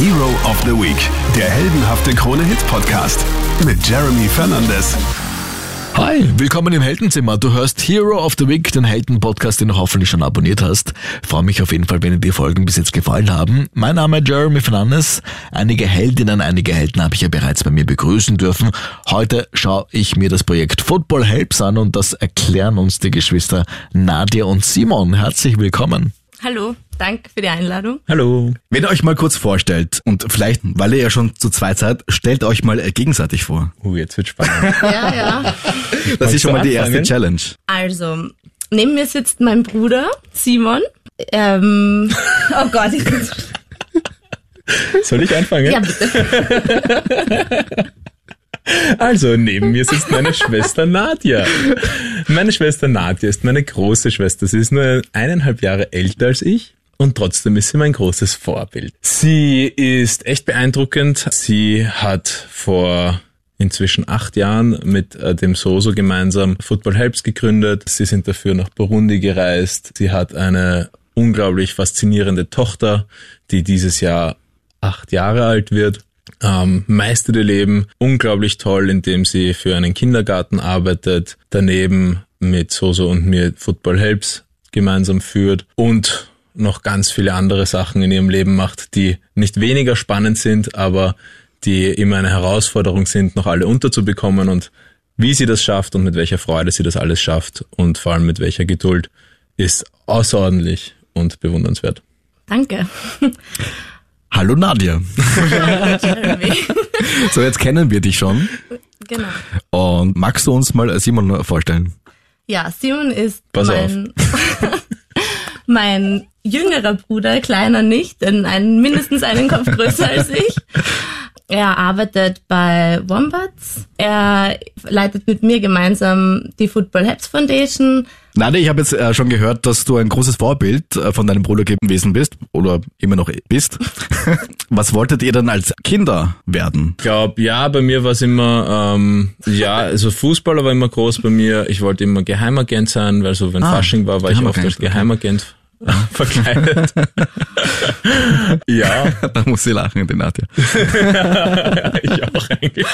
Hero of the Week, der heldenhafte Krone-Hit-Podcast mit Jeremy Fernandes. Hi, willkommen im Heldenzimmer. Du hörst Hero of the Week, den Helden-Podcast, den du hoffentlich schon abonniert hast. Freue mich auf jeden Fall, wenn dir die Folgen bis jetzt gefallen haben. Mein Name ist Jeremy Fernandes. Einige Heldinnen, einige Helden habe ich ja bereits bei mir begrüßen dürfen. Heute schaue ich mir das Projekt Football Helps an und das erklären uns die Geschwister Nadia und Simon. Herzlich willkommen. Hallo, danke für die Einladung. Hallo. Wenn ihr euch mal kurz vorstellt und vielleicht, weil ihr ja schon zu zweit seid, stellt euch mal äh, gegenseitig vor. Uh, jetzt wird spannend. Ja, ja. Das ist schon mal die erste anfangen? Challenge. Also, neben mir sitzt mein Bruder Simon. Ähm, oh Gott, ich bin Soll ich anfangen? Ja, bitte. Also, neben mir sitzt meine Schwester Nadja. Meine Schwester Nadja ist meine große Schwester. Sie ist nur eineinhalb Jahre älter als ich. Und trotzdem ist sie mein großes Vorbild. Sie ist echt beeindruckend. Sie hat vor inzwischen acht Jahren mit äh, dem Soso gemeinsam Football Helps gegründet. Sie sind dafür nach Burundi gereist. Sie hat eine unglaublich faszinierende Tochter, die dieses Jahr acht Jahre alt wird ähm, meistert ihr Leben unglaublich toll, indem sie für einen Kindergarten arbeitet, daneben mit Soso und mir Football Helps gemeinsam führt und noch ganz viele andere Sachen in ihrem Leben macht, die nicht weniger spannend sind, aber die immer eine Herausforderung sind, noch alle unterzubekommen und wie sie das schafft und mit welcher Freude sie das alles schafft und vor allem mit welcher Geduld ist außerordentlich und bewundernswert. Danke. Hallo Nadia. Jeremy. So, jetzt kennen wir dich schon. Genau. Und magst du uns mal Simon vorstellen? Ja, Simon ist Pass mein, mein jüngerer Bruder, kleiner nicht, denn ein, mindestens einen Kopf größer als ich. Er arbeitet bei Wombats. Er leitet mit mir gemeinsam die Football Helps Foundation. Nadia, ich habe jetzt äh, schon gehört, dass du ein großes Vorbild äh, von deinem Bruder gewesen bist oder immer noch bist. Was wolltet ihr dann als Kinder werden? Ich glaube, ja, bei mir war es immer, ähm, ja, also Fußballer war immer groß bei mir. Ich wollte immer Geheimagent sein, weil so wenn Ah, Fasching war, war ich oft als. Geheimagent verkleidet. ja, da muss sie lachen, die Nadia. ich auch eigentlich.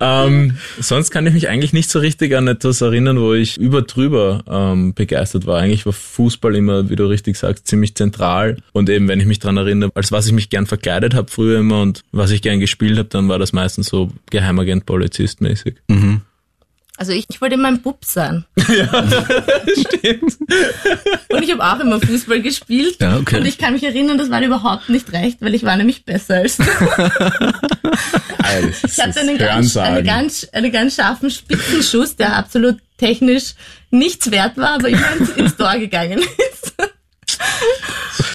Ähm, sonst kann ich mich eigentlich nicht so richtig an etwas erinnern, wo ich über drüber ähm, begeistert war. Eigentlich war Fußball immer, wie du richtig sagst, ziemlich zentral. Und eben, wenn ich mich dran erinnere, als was ich mich gern verkleidet habe früher immer und was ich gern gespielt habe, dann war das meistens so Geheimagent, Polizist mäßig. Also ich, ich wollte immer ein Bub sein. Stimmt. Und ich habe auch immer Fußball gespielt. Ja, okay. Und ich kann mich erinnern, das war überhaupt nicht recht, weil ich war nämlich besser als du. Ich hatte einen ganz, einen, ganz, einen ganz scharfen Spitzenschuss, der absolut technisch nichts wert war, aber immer ins, ins Tor gegangen ist.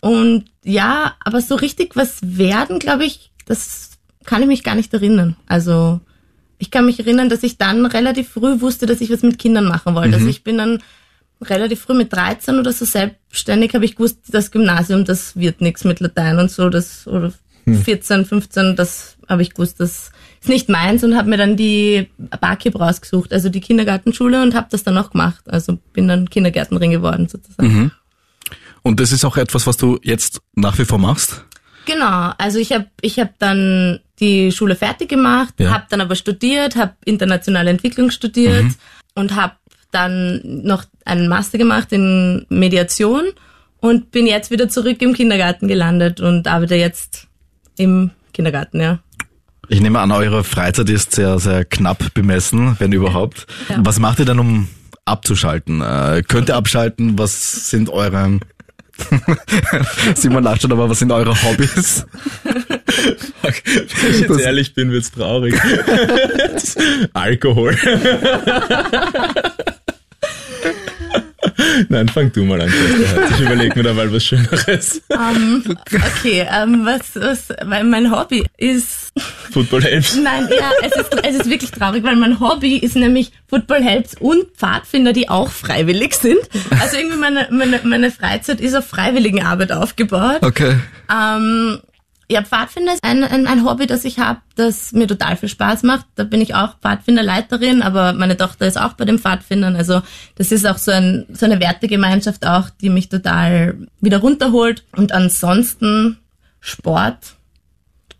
Und ja, aber so richtig was werden, glaube ich, das kann ich mich gar nicht erinnern. Also ich kann mich erinnern, dass ich dann relativ früh wusste, dass ich was mit Kindern machen wollte. Also ich bin dann relativ früh mit 13 oder so selbstständig, habe ich gewusst, das Gymnasium, das wird nichts mit Latein und so, das oder 14, 15, das habe ich gewusst, das ist nicht meins und habe mir dann die Barkeep rausgesucht, also die Kindergartenschule und habe das dann auch gemacht. Also bin dann Kindergärtnerin geworden sozusagen. Und das ist auch etwas, was du jetzt nach wie vor machst? Genau, also ich habe ich hab dann die Schule fertig gemacht, Ja. habe dann aber studiert, habe internationale Entwicklung studiert und habe dann noch einen Master gemacht in Mediation und bin jetzt wieder zurück im Kindergarten gelandet und arbeite jetzt im Kindergarten, ja. Ich nehme an, eure Freizeit ist sehr, sehr knapp bemessen, wenn überhaupt. Ja. Was macht ihr denn, um abzuschalten? Äh, könnt ihr abschalten? Was sind eure... Simon lacht schon, aber was sind eure Hobbys? Wenn ich jetzt ehrlich bin, wird's traurig. Alkohol. Nein, fang du mal an. Ich überlege mir da mal was Schöneres. Ähm, okay, ähm, was, was, weil mein Hobby ist Football Helps. Nein, ja, es ist, es ist wirklich traurig, weil mein Hobby ist nämlich Football Helps und Pfadfinder, die auch freiwillig sind. Also irgendwie meine, meine, meine Freizeit ist auf Freiwilligenarbeit aufgebaut. Okay. Ähm, ja, Pfadfinder ist ein, ein, ein Hobby, das ich habe, das mir total viel Spaß macht. Da bin ich auch Pfadfinderleiterin, aber meine Tochter ist auch bei den Pfadfindern. Also das ist auch so, ein, so eine Wertegemeinschaft auch, die mich total wieder runterholt. Und ansonsten Sport.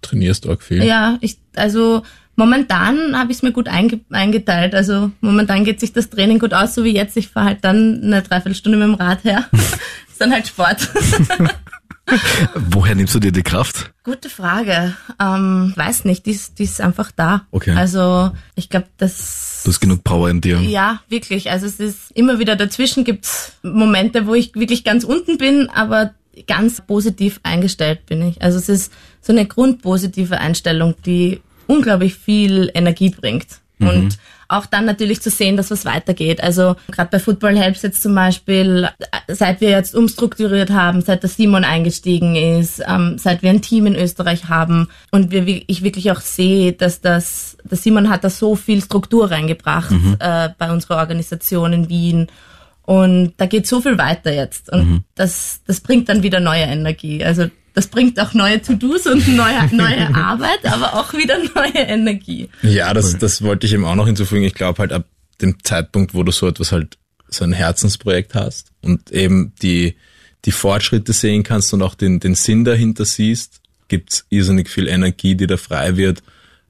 trainierst arg viel. Ja, ich, also momentan habe ich es mir gut einge eingeteilt. Also momentan geht sich das Training gut aus, so wie jetzt. Ich fahre halt dann eine Dreiviertelstunde mit dem Rad her. ist dann halt Sport. Woher nimmst du dir die Kraft? Gute Frage. Ähm, weiß nicht, die ist, die ist einfach da. Okay. Also ich glaube, das Du hast genug Power in dir. Ja, wirklich. Also es ist immer wieder dazwischen gibt's Momente, wo ich wirklich ganz unten bin, aber ganz positiv eingestellt bin ich. Also es ist so eine grundpositive Einstellung, die unglaublich viel Energie bringt. Und auch dann natürlich zu sehen, dass was weitergeht. Also gerade bei Football Helps jetzt zum Beispiel, seit wir jetzt umstrukturiert haben, seit der Simon eingestiegen ist, ähm, seit wir ein Team in Österreich haben und wir, wi- ich wirklich auch sehe, dass das, der Simon hat da so viel Struktur reingebracht äh, bei unserer Organisation in Wien. Und da geht so viel weiter jetzt. Und das, das bringt dann wieder neue Energie. Also das bringt auch neue To-Dos und neue, neue Arbeit, aber auch wieder neue Energie. Ja, das, das wollte ich eben auch noch hinzufügen. Ich glaube halt ab dem Zeitpunkt, wo du so etwas halt, so ein Herzensprojekt hast und eben die, die Fortschritte sehen kannst und auch den, den Sinn dahinter siehst, gibt's irrsinnig viel Energie, die da frei wird,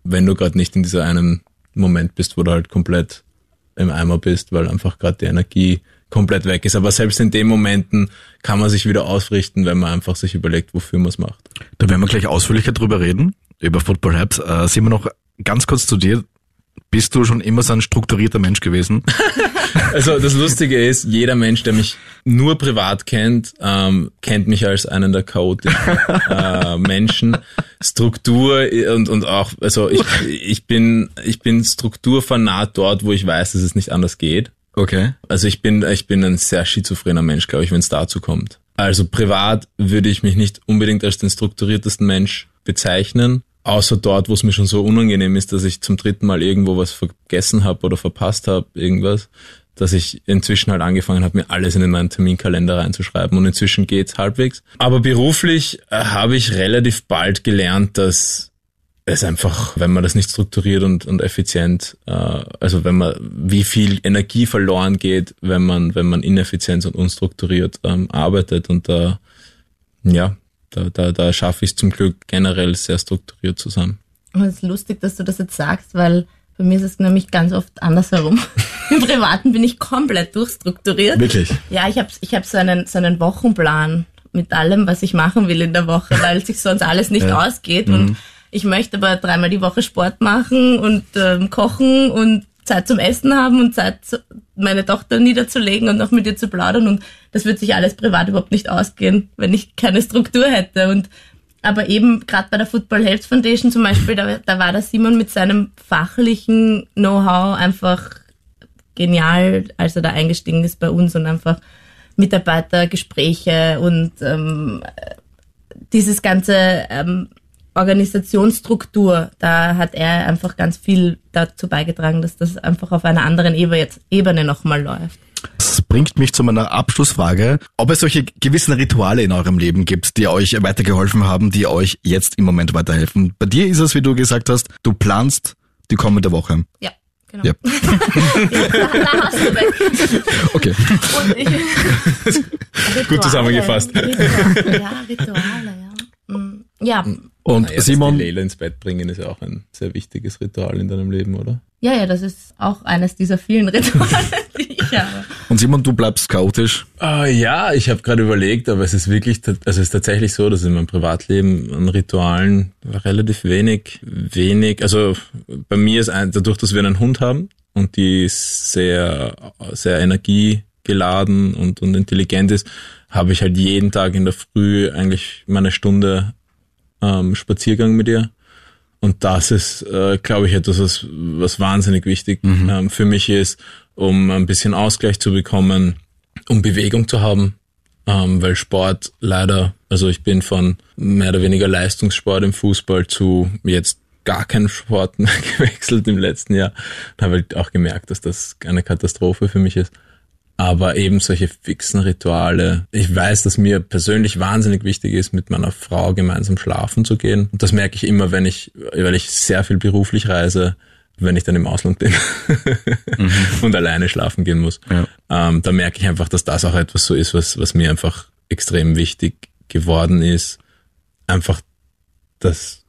wenn du gerade nicht in dieser einen Moment bist, wo du halt komplett im Eimer bist, weil einfach gerade die Energie komplett weg ist. Aber selbst in den Momenten kann man sich wieder ausrichten, wenn man einfach sich überlegt, wofür man es macht. Da werden wir gleich ausführlicher drüber reden, über Football Habs. Äh, sehen wir noch ganz kurz zu dir. Bist du schon immer so ein strukturierter Mensch gewesen? Also das Lustige ist, jeder Mensch, der mich nur privat kennt, ähm, kennt mich als einen der chaotischen äh, Menschen. Struktur und, und auch, also ich, ich bin, ich bin strukturfanat dort, wo ich weiß, dass es nicht anders geht. Okay. Also ich bin, ich bin ein sehr schizophrener Mensch, glaube ich, wenn es dazu kommt. Also privat würde ich mich nicht unbedingt als den strukturiertesten Mensch bezeichnen, außer dort, wo es mir schon so unangenehm ist, dass ich zum dritten Mal irgendwo was vergessen habe oder verpasst habe, irgendwas, dass ich inzwischen halt angefangen habe, mir alles in meinen Terminkalender reinzuschreiben und inzwischen geht's halbwegs. Aber beruflich äh, habe ich relativ bald gelernt, dass es einfach, wenn man das nicht strukturiert und, und effizient, äh, also wenn man, wie viel Energie verloren geht, wenn man, wenn man ineffizient und unstrukturiert ähm, arbeitet und da, ja, da, da, da schaffe ich es zum Glück generell sehr strukturiert zusammen. Und es ist lustig, dass du das jetzt sagst, weil bei mir ist es nämlich ganz oft andersherum. Im Privaten bin ich komplett durchstrukturiert. Wirklich? Ja, ich habe ich hab so, einen, so einen Wochenplan mit allem, was ich machen will in der Woche, weil sich sonst alles nicht Ja. ausgeht. Und ich möchte aber dreimal die Woche Sport machen und ähm, kochen und Zeit zum Essen haben und Zeit, meine Tochter niederzulegen und noch mit ihr zu plaudern. Und das wird sich alles privat überhaupt nicht ausgehen, wenn ich keine Struktur hätte. Und aber eben gerade bei der Football Health Foundation zum Beispiel, da, da war der Simon mit seinem fachlichen Know-how einfach genial, als er da eingestiegen ist bei uns und einfach Mitarbeitergespräche und ähm, dieses ganze ähm, Organisationsstruktur, da hat er einfach ganz viel dazu beigetragen, dass das einfach auf einer anderen Ebene, nochmal läuft. Das bringt mich zu meiner Abschlussfrage, ob es solche gewissen Rituale in eurem Leben gibt, die euch weitergeholfen haben, die euch jetzt im Moment weiterhelfen. Bei dir ist es, wie du gesagt hast, du planst die kommende Woche. Ja, genau. Ja. Okay. Und ich, Rituale, zusammengefasst. Rituale, ja, Rituale, ja. Mm, Ja, Und Naja, Simon, die Leila ins Bett bringen ist ja auch ein sehr wichtiges Ritual in deinem Leben, oder? ja, ja, das ist auch eines dieser vielen Rituale, die ich habe. und Simon, du bleibst chaotisch. Äh, ja, ich habe gerade überlegt, aber es ist wirklich, also es ist tatsächlich so, dass in meinem Privatleben an Ritualen relativ wenig, wenig, also bei mir ist ein, dadurch, dass wir einen Hund haben und die sehr, sehr energiegeladen und, und intelligent ist, habe ich halt jeden Tag in der Früh eigentlich meine Stunde ähm, Spaziergang mit ihr. Und das ist, äh, glaube ich, etwas, was, was wahnsinnig wichtig ähm, für mich ist, um ein bisschen Ausgleich zu bekommen, um Bewegung zu haben, ähm, weil Sport leider, also ich bin von mehr oder weniger Leistungssport im Fußball zu jetzt gar keinen Sport mehr gewechselt im letzten Jahr. Da habe ich auch gemerkt, dass das eine Katastrophe für mich ist. Aber eben solche fixen Rituale. Ich weiß, dass mir persönlich wahnsinnig wichtig ist, mit meiner Frau gemeinsam schlafen zu gehen. Und das merke ich immer, wenn ich, weil ich sehr viel beruflich reise, wenn ich dann im Ausland bin und alleine schlafen gehen muss. Ja. Ähm, da merke ich einfach, dass das auch etwas so ist, was, was mir einfach extrem wichtig geworden ist. Einfach das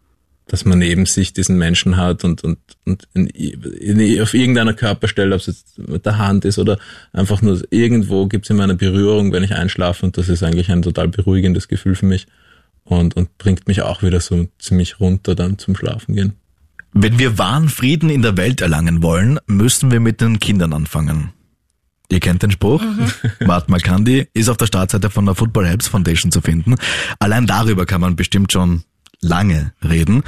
dass man neben sich diesen Menschen hat und, und, und in, in, auf irgendeiner Körperstelle, ob es jetzt mit der Hand ist oder einfach nur irgendwo gibt es immer eine Berührung, wenn ich einschlafe und das ist eigentlich ein total beruhigendes Gefühl für mich und, und bringt mich auch wieder so ziemlich runter dann zum Schlafen gehen. Wenn wir wahren Frieden in der Welt erlangen wollen, müssen wir mit den Kindern anfangen. Ihr kennt den Spruch. Mhm. Mahatma Gandhi ist auf der Startseite von der Football Helps Foundation zu finden. Allein darüber kann man bestimmt schon lange reden.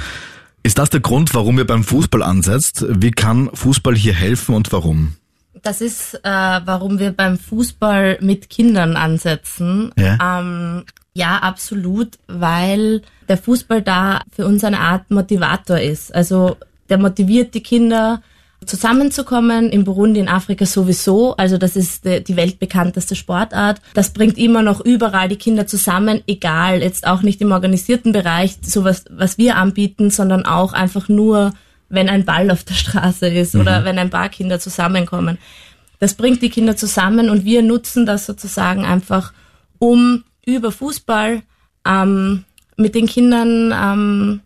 Ist das der Grund, warum ihr beim Fußball ansetzt? Wie kann Fußball hier helfen und warum? Das ist, äh, warum wir beim Fußball mit Kindern ansetzen. Ja. Ähm, ja, absolut, weil der Fußball da für uns eine Art Motivator ist. Also der motiviert die Kinder, zusammenzukommen, in Burundi, in Afrika sowieso. Also das ist die weltbekannteste Sportart. Das bringt immer noch überall die Kinder zusammen, egal, jetzt auch nicht im organisierten Bereich, sowas, was wir anbieten, sondern auch einfach nur, wenn ein Ball auf der Straße ist mhm. oder wenn ein paar Kinder zusammenkommen. Das bringt die Kinder zusammen und wir nutzen das sozusagen einfach, um über Fußball ähm, mit den Kindern ähm,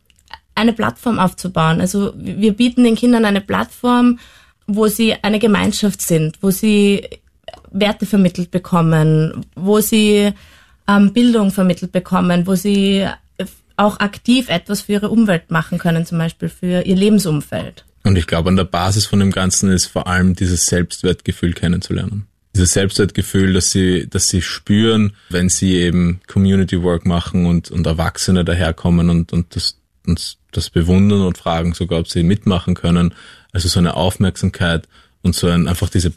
eine Plattform aufzubauen. Also wir bieten den Kindern eine Plattform, wo sie eine Gemeinschaft sind, wo sie Werte vermittelt bekommen, wo sie ähm, Bildung vermittelt bekommen, wo sie auch aktiv etwas für ihre Umwelt machen können, zum Beispiel für ihr Lebensumfeld. Und ich glaube, an der Basis von dem Ganzen ist vor allem dieses Selbstwertgefühl kennenzulernen. Dieses Selbstwertgefühl, dass sie, dass sie spüren, wenn sie eben Community Work machen und, und Erwachsene daherkommen und, und das, uns das bewundern und fragen sogar, ob sie mitmachen können. Also so eine Aufmerksamkeit und so ein, einfach diese,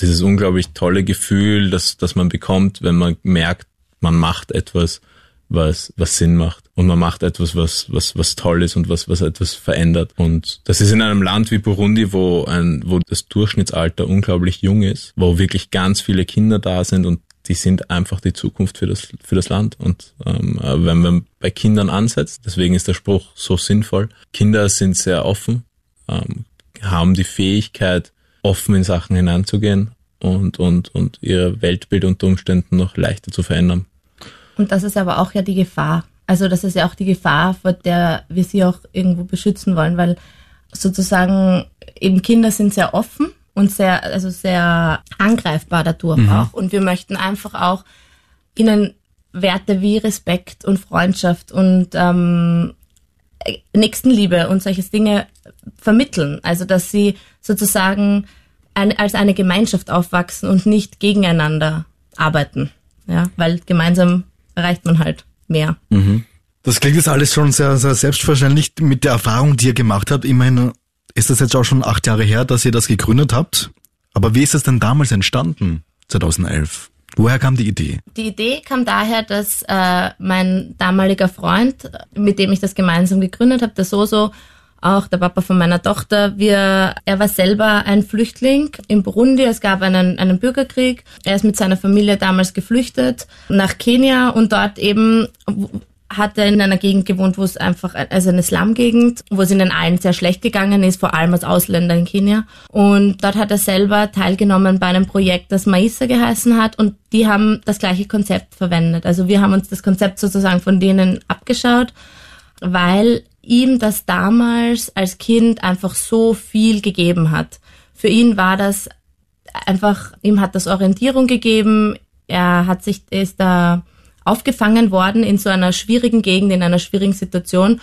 dieses unglaublich tolle Gefühl, dass, dass man bekommt, wenn man merkt, man macht etwas, was, was Sinn macht. Und man macht etwas, was, was, was toll ist und was, was etwas verändert. Und das ist in einem Land wie Burundi, wo ein, wo das Durchschnittsalter unglaublich jung ist, wo wirklich ganz viele Kinder da sind und die sind einfach die Zukunft für das, für das Land. Und ähm, äh, wenn man bei Kindern ansetzt, deswegen ist der Spruch so sinnvoll, Kinder sind sehr offen, ähm, haben die Fähigkeit, offen in Sachen hineinzugehen und, und, und ihr Weltbild unter Umständen noch leichter zu verändern. Und das ist aber auch ja die Gefahr. Also das ist ja auch die Gefahr, vor der wir sie auch irgendwo beschützen wollen, weil sozusagen eben Kinder sind sehr offen und sehr, also sehr angreifbar dadurch mhm. auch. Und wir möchten einfach auch ihnen Werte wie Respekt und Freundschaft und ähm, Nächstenliebe und solche Dinge vermitteln. Also dass sie sozusagen ein, als eine Gemeinschaft aufwachsen und nicht gegeneinander arbeiten. Ja, weil gemeinsam erreicht man halt mehr. Mhm. Das klingt jetzt alles schon sehr, sehr selbstverständlich mit der Erfahrung, die ihr gemacht habt. Immerhin ist das jetzt auch schon acht Jahre her, dass ihr das gegründet habt. Aber wie ist es denn damals entstanden, 2011? Woher kam die Idee? Die Idee kam daher, dass äh, mein damaliger Freund, mit dem ich das gemeinsam gegründet habe, der Soso, auch der Papa von meiner Tochter, wir, er war selber ein Flüchtling in Burundi. Es gab einen, einen Bürgerkrieg. Er ist mit seiner Familie damals geflüchtet nach Kenia und dort eben hat er in einer Gegend gewohnt, wo es einfach, also eine Slum-Gegend, wo es ihnen allen sehr schlecht gegangen ist, vor allem als Ausländer in Kenia. Und dort hat er selber teilgenommen bei einem Projekt, das Maisa geheißen hat und die haben das gleiche Konzept verwendet. Also wir haben uns das Konzept sozusagen von denen abgeschaut, weil ihm das damals als Kind einfach so viel gegeben hat. Für ihn war das einfach, ihm hat das Orientierung gegeben, er hat sich, ist da aufgefangen worden in so einer schwierigen Gegend, in einer schwierigen Situation.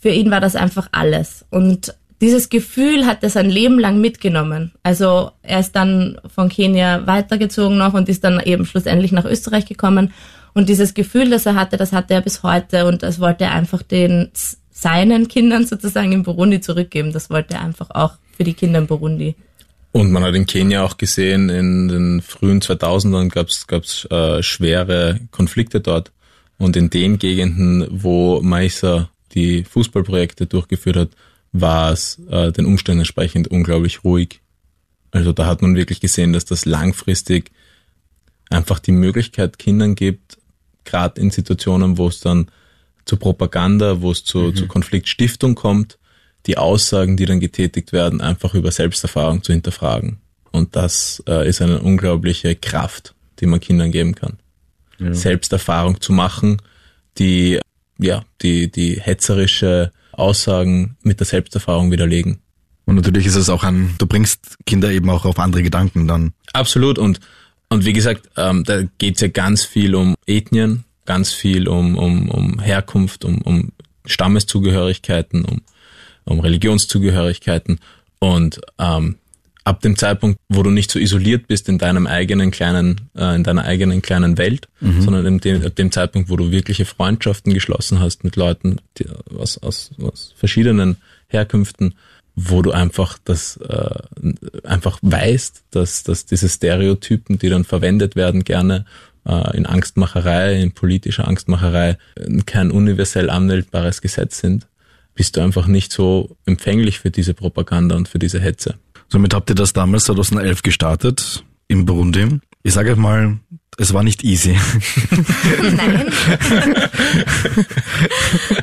Für ihn war das einfach alles. Und dieses Gefühl hat er sein Leben lang mitgenommen. Also er ist dann von Kenia weitergezogen noch und ist dann eben schlussendlich nach Österreich gekommen. Und dieses Gefühl, das er hatte, das hatte er bis heute und das wollte er einfach den seinen Kindern sozusagen in Burundi zurückgeben. Das wollte er einfach auch für die Kinder in Burundi und man hat in Kenia auch gesehen, in den frühen 2000ern gab es äh, schwere Konflikte dort. Und in den Gegenden, wo Meiser die Fußballprojekte durchgeführt hat, war es äh, den Umständen entsprechend unglaublich ruhig. Also da hat man wirklich gesehen, dass das langfristig einfach die Möglichkeit Kindern gibt, gerade in Situationen, wo es dann zu Propaganda, wo es zu, mhm. zu Konfliktstiftung kommt, die Aussagen, die dann getätigt werden, einfach über Selbsterfahrung zu hinterfragen. Und das äh, ist eine unglaubliche Kraft, die man Kindern geben kann. Ja. Selbsterfahrung zu machen, die, ja, die, die hetzerische Aussagen mit der Selbsterfahrung widerlegen. Und natürlich ist es auch ein, du bringst Kinder eben auch auf andere Gedanken dann. Absolut. Und, und wie gesagt, ähm, da geht's ja ganz viel um Ethnien, ganz viel um, um, um Herkunft, um, um Stammeszugehörigkeiten, um, um Religionszugehörigkeiten. Und ähm, ab dem Zeitpunkt, wo du nicht so isoliert bist in deinem eigenen kleinen, äh, in deiner eigenen kleinen Welt, mhm. sondern in dem, ab dem Zeitpunkt, wo du wirkliche Freundschaften geschlossen hast mit Leuten die, aus, aus, aus verschiedenen Herkünften, wo du einfach das äh, einfach weißt, dass, dass diese Stereotypen, die dann verwendet werden, gerne äh, in Angstmacherei, in politischer Angstmacherei, kein universell anmeldbares Gesetz sind, bist du einfach nicht so empfänglich für diese Propaganda und für diese Hetze. Somit habt ihr das damals 2011 gestartet in Burundi. Ich sage mal, es war nicht easy. Nein.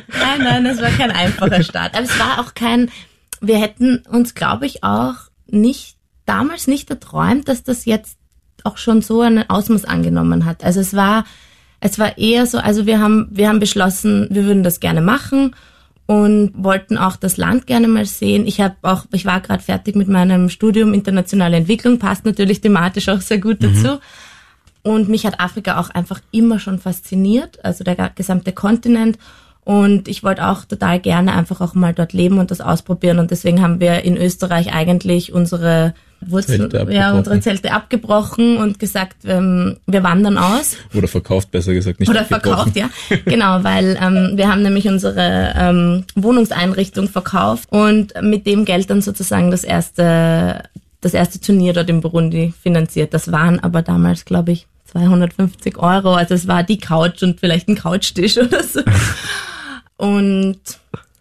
nein, nein, es war kein einfacher Start. Aber es war auch kein, wir hätten uns, glaube ich, auch nicht, damals nicht erträumt, dass das jetzt auch schon so einen Ausmaß angenommen hat. Also es war, es war eher so, also wir haben, wir haben beschlossen, wir würden das gerne machen und wollten auch das Land gerne mal sehen. Ich habe auch, ich war gerade fertig mit meinem Studium internationale Entwicklung, passt natürlich thematisch auch sehr gut mhm. dazu. Und mich hat Afrika auch einfach immer schon fasziniert, also der gesamte Kontinent. Und ich wollte auch total gerne einfach auch mal dort leben und das ausprobieren. Und deswegen haben wir in Österreich eigentlich unsere Wurzeln, ja, unsere Zelte abgebrochen und gesagt, ähm, wir wandern aus. Oder verkauft, besser gesagt, nicht Oder verkauft, ja. Genau, weil ähm, wir haben nämlich unsere ähm, Wohnungseinrichtung verkauft und mit dem Geld dann sozusagen das erste, das erste Turnier dort in Burundi finanziert. Das waren aber damals, glaube ich, 250 Euro. Also es war die Couch und vielleicht ein Couchtisch oder so. Und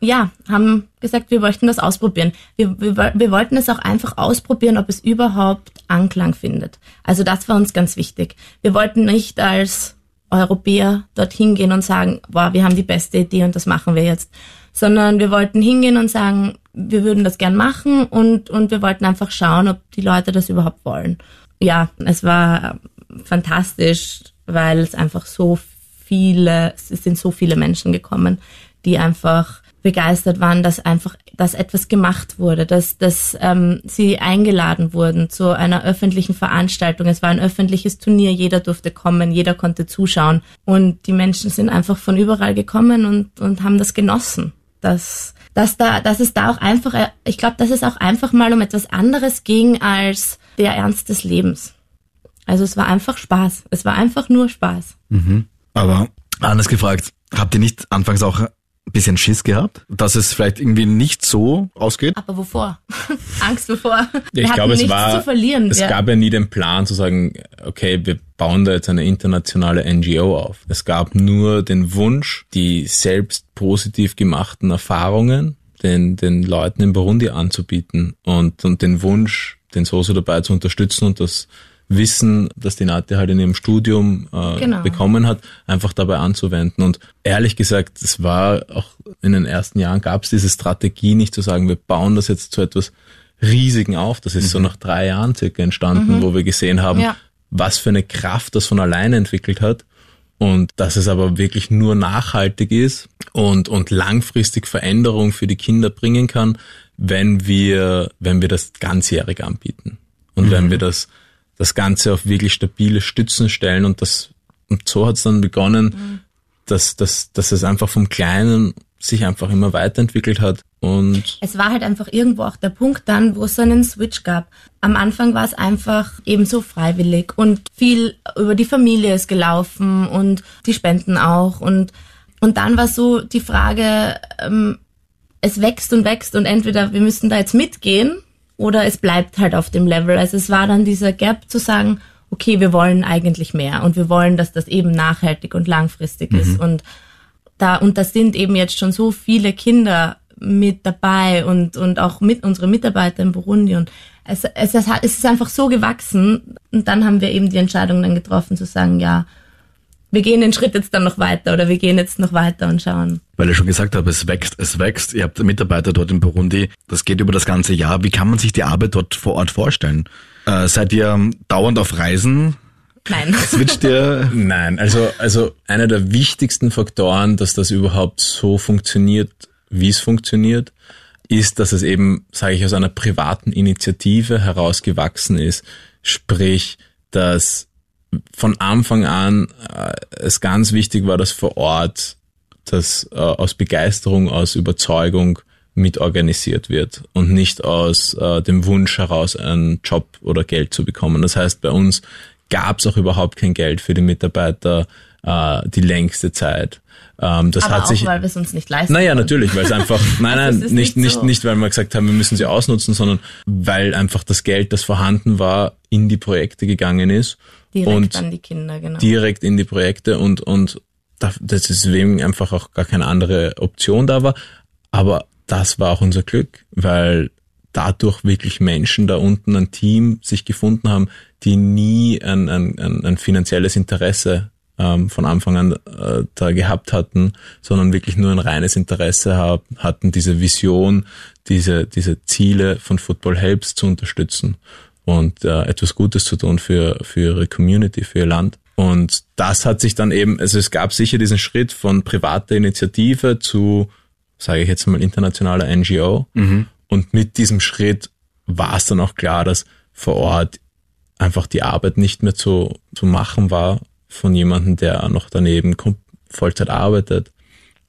ja, haben gesagt, wir wollten das ausprobieren. Wir, wir, wir wollten es auch einfach ausprobieren, ob es überhaupt Anklang findet. Also das war uns ganz wichtig. Wir wollten nicht als Europäer dorthin gehen und sagen, boah, wir haben die beste Idee und das machen wir jetzt. Sondern wir wollten hingehen und sagen, wir würden das gern machen und, und wir wollten einfach schauen, ob die Leute das überhaupt wollen. Ja, es war fantastisch, weil es einfach so viele, es sind so viele Menschen gekommen, die einfach begeistert waren, dass einfach, dass etwas gemacht wurde, dass, dass ähm, sie eingeladen wurden zu einer öffentlichen Veranstaltung. Es war ein öffentliches Turnier, jeder durfte kommen, jeder konnte zuschauen und die Menschen sind einfach von überall gekommen und, und haben das genossen. Dass, dass, da, dass es da auch einfach, ich glaube, dass es auch einfach mal um etwas anderes ging als der Ernst des Lebens. Also es war einfach Spaß. Es war einfach nur Spaß. Mhm. Aber anders gefragt, habt ihr nicht anfangs auch bisschen Schiss gehabt, dass es vielleicht irgendwie nicht so ausgeht? Aber wovor? Angst wovor? Wir ich glaube, es war, zu verlieren. es ja. gab ja nie den Plan zu sagen, okay, wir bauen da jetzt eine internationale NGO auf. Es gab nur den Wunsch, die selbst positiv gemachten Erfahrungen den, den Leuten in Burundi anzubieten und, und den Wunsch, den Soso dabei zu unterstützen und das Wissen, das die Nadja halt in ihrem Studium äh, genau. bekommen hat, einfach dabei anzuwenden. Und ehrlich gesagt, es war auch in den ersten Jahren gab es diese Strategie nicht zu sagen, wir bauen das jetzt zu etwas Riesigen auf. Das ist mhm. so nach drei Jahren circa entstanden, mhm. wo wir gesehen haben, ja. was für eine Kraft das von alleine entwickelt hat und dass es aber wirklich nur nachhaltig ist und, und langfristig Veränderung für die Kinder bringen kann, wenn wir, wenn wir das ganzjährig anbieten. Und mhm. wenn wir das das Ganze auf wirklich stabile Stützen stellen und das und so hat es dann begonnen, mhm. dass, dass, dass es einfach vom Kleinen sich einfach immer weiterentwickelt hat und es war halt einfach irgendwo auch der Punkt dann, wo es so einen Switch gab. Am Anfang war es einfach eben so freiwillig und viel über die Familie ist gelaufen und die Spenden auch und und dann war so die Frage, ähm, es wächst und wächst und entweder wir müssen da jetzt mitgehen oder es bleibt halt auf dem Level. Also es war dann dieser Gap zu sagen, okay, wir wollen eigentlich mehr und wir wollen, dass das eben nachhaltig und langfristig mhm. ist und da und da sind eben jetzt schon so viele Kinder mit dabei und und auch mit unsere Mitarbeiter in Burundi und es, es, es ist einfach so gewachsen und dann haben wir eben die Entscheidung dann getroffen zu sagen, ja, wir gehen den Schritt jetzt dann noch weiter oder wir gehen jetzt noch weiter und schauen. Weil ich schon gesagt habe, es wächst, es wächst. Ihr habt Mitarbeiter dort in Burundi. Das geht über das ganze Jahr. Wie kann man sich die Arbeit dort vor Ort vorstellen? Äh, seid ihr dauernd auf Reisen? Nein. Switcht ihr? Nein, also, also einer der wichtigsten Faktoren, dass das überhaupt so funktioniert, wie es funktioniert, ist, dass es eben, sage ich, aus einer privaten Initiative herausgewachsen ist. Sprich, dass von Anfang an äh, es ganz wichtig war, dass vor Ort das äh, aus Begeisterung, aus Überzeugung mitorganisiert wird und nicht aus äh, dem Wunsch heraus, einen Job oder Geld zu bekommen. Das heißt, bei uns gab es auch überhaupt kein Geld für die Mitarbeiter äh, die längste Zeit. Ähm, das Aber hat auch, sich, weil wir es uns nicht leisten naja, können. natürlich, weil es einfach, nein, Also nein, nicht, nicht nicht, so. nicht, weil wir gesagt haben, wir müssen sie ausnutzen, sondern weil einfach das Geld, das vorhanden war, in die Projekte gegangen ist Direkt und an die Kinder, genau. direkt in die Projekte und, und da- das ist deswegen einfach auch gar keine andere Option da war. Aber das war auch unser Glück, weil dadurch wirklich Menschen da unten, ein Team sich gefunden haben, die nie ein, ein, ein finanzielles Interesse ähm, von Anfang an äh, da gehabt hatten, sondern wirklich nur ein reines Interesse hab, hatten, diese Vision, diese, diese Ziele von Football Helps zu unterstützen und äh, etwas Gutes zu tun für, für ihre Community, für ihr Land. Und das hat sich dann eben, also es gab sicher diesen Schritt von privater Initiative zu, sage ich jetzt mal, internationaler NGO. Und mit diesem Schritt war es dann auch klar, dass vor Ort einfach die Arbeit nicht mehr zu, zu machen war von jemandem, der noch daneben Vollzeit arbeitet.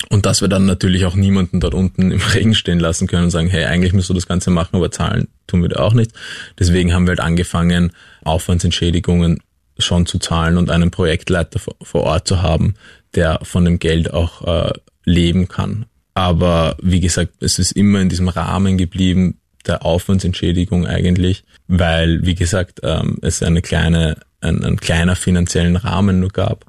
Und dass wir dann natürlich auch niemanden dort unten im Regen stehen lassen können und sagen, hey, eigentlich müsst du das Ganze machen, aber zahlen tun wir dir auch nicht. Deswegen haben wir halt angefangen, Aufwandsentschädigungen schon zu zahlen und einen Projektleiter vor- vor Ort zu haben, der von dem Geld auch äh, leben kann. Aber wie gesagt, es ist immer in diesem Rahmen geblieben der Aufwandsentschädigung eigentlich, weil, wie gesagt, ähm, es eine kleine, ein, ein kleiner finanziellen Rahmen nur gab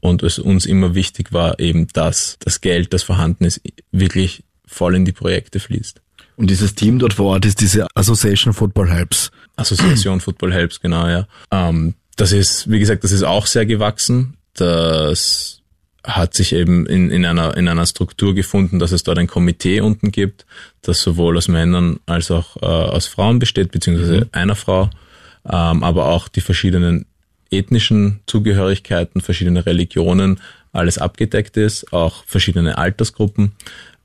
und es uns immer wichtig war eben, dass das Geld, das vorhanden ist, wirklich voll in die Projekte fließt. Und dieses Team dort vor Ort ist diese Association Football Helps. Assoziation Football Helps, genau, ja. Ähm, das ist, wie gesagt, das ist auch sehr gewachsen. Das hat sich eben in, in, einer, in einer Struktur gefunden, dass es dort ein Komitee unten gibt, das sowohl aus Männern als auch äh, aus Frauen besteht, beziehungsweise einer Frau, ähm, aber auch die verschiedenen ethnischen Zugehörigkeiten, verschiedene Religionen, alles abgedeckt ist, auch verschiedene Altersgruppen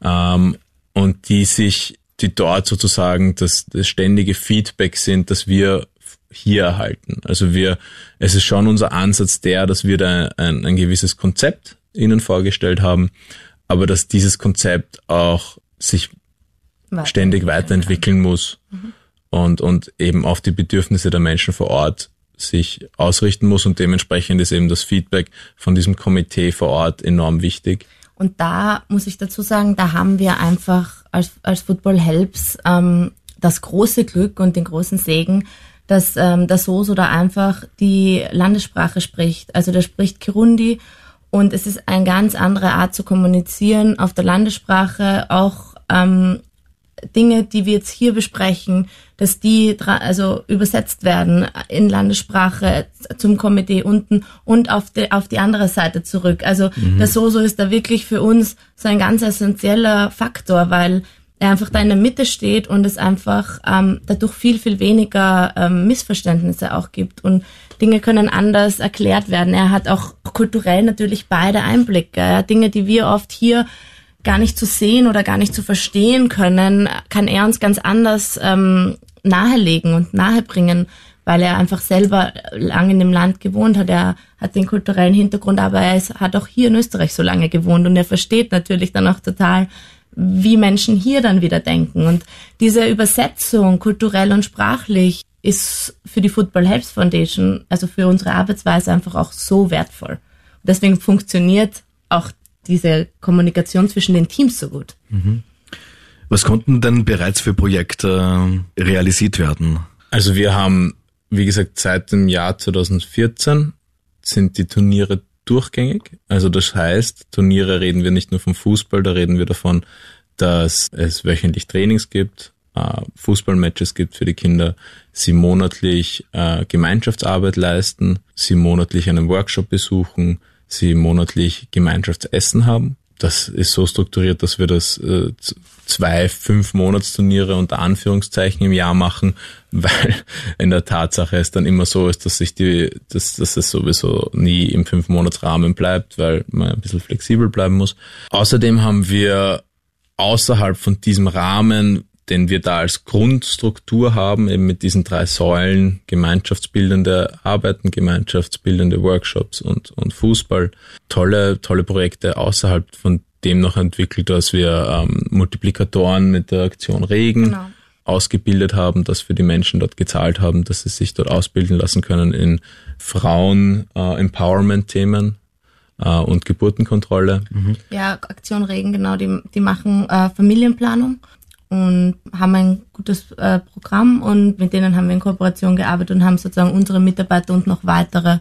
ähm, und die sich, die dort sozusagen das, das ständige Feedback sind, dass wir hier erhalten. Also wir, es ist schon unser Ansatz der, dass wir da ein, ein gewisses Konzept ihnen vorgestellt haben, aber dass dieses Konzept auch sich ständig weiterentwickeln muss und, und eben auf die Bedürfnisse der Menschen vor Ort sich ausrichten muss und dementsprechend ist eben das Feedback von diesem Komitee vor Ort enorm wichtig. Und da muss ich dazu sagen, da haben wir einfach als, als Football Helps ähm, das große Glück und den großen Segen, dass ähm, der Soso da einfach die Landessprache spricht. Also der spricht Kirundi und es ist eine ganz andere Art zu kommunizieren auf der Landessprache, auch ähm, Dinge, die wir jetzt hier besprechen, dass die also übersetzt werden in Landessprache zum Komitee unten und auf die, auf die andere Seite zurück. Also der Soso ist da wirklich für uns so ein ganz essentieller Faktor, weil er einfach da in der Mitte steht und es einfach ähm, dadurch viel, viel weniger ähm, Missverständnisse auch gibt und Dinge können anders erklärt werden. Er hat auch kulturell natürlich beide Einblicke. Dinge, die wir oft hier gar nicht zu sehen oder gar nicht zu verstehen können, kann er uns ganz anders ähm, nahelegen und nahebringen, weil er einfach selber lange in dem Land gewohnt hat. Er hat den kulturellen Hintergrund, aber er ist, hat auch hier in Österreich so lange gewohnt und er versteht natürlich dann auch total, wie Menschen hier dann wieder denken. Und diese Übersetzung kulturell und sprachlich ist für die Football Helps Foundation, also für unsere Arbeitsweise einfach auch so wertvoll. Deswegen funktioniert auch diese Kommunikation zwischen den Teams so gut. Was konnten denn bereits für Projekte äh, realisiert werden? Also wir haben, wie gesagt, seit dem Jahr 2014 sind die Turniere durchgängig. Also das heißt, Turniere reden wir nicht nur vom Fußball, da reden wir davon, dass es wöchentlich Trainings gibt, äh, Fußballmatches gibt für die Kinder, sie monatlich äh, Gemeinschaftsarbeit leisten, sie monatlich einen Workshop besuchen, sie monatlich Gemeinschaftsessen haben. Das ist so strukturiert, dass wir das äh, zwei fünf Monatsturniere unter Anführungszeichen im Jahr machen, weil in der Tatsache es dann immer so ist, dass sich die, dass, dass es sowieso nie im fünf Monats Rahmen bleibt, weil man ein bisschen flexibel bleiben muss. Außerdem haben wir außerhalb von diesem Rahmen, den wir da als Grundstruktur haben, eben mit diesen drei Säulen, gemeinschaftsbildende Arbeiten, gemeinschaftsbildende Workshops und, und Fußball, tolle, tolle Projekte außerhalb von dem noch entwickelt, dass wir ähm, Multiplikatoren mit der Aktion Regen Genau. ausgebildet haben, dass wir die Menschen dort gezahlt haben, dass sie sich dort ausbilden lassen können in Frauen-Empowerment-Themen äh, und Geburtenkontrolle. Ja, Aktion Regen, genau, die, die machen äh, Familienplanung und haben ein gutes äh, Programm und mit denen haben wir in Kooperation gearbeitet und haben sozusagen unsere Mitarbeiter und noch weitere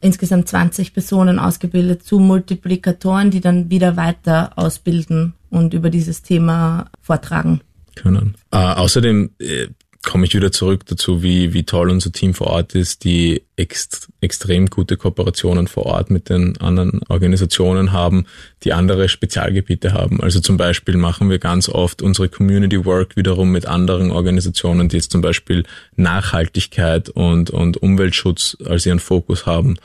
insgesamt 20 Personen ausgebildet zu Multiplikatoren, die dann wieder weiter ausbilden und über dieses Thema vortragen. können. Äh, außerdem äh, komme ich wieder zurück dazu, wie, wie toll unser Team vor Ort ist, die ext extrem gute Kooperationen vor Ort mit den anderen Organisationen haben, die andere Spezialgebiete haben. Also zum Beispiel machen wir ganz oft unsere Community Work wiederum mit anderen Organisationen, die jetzt zum Beispiel Nachhaltigkeit und, und Umweltschutz als ihren Fokus haben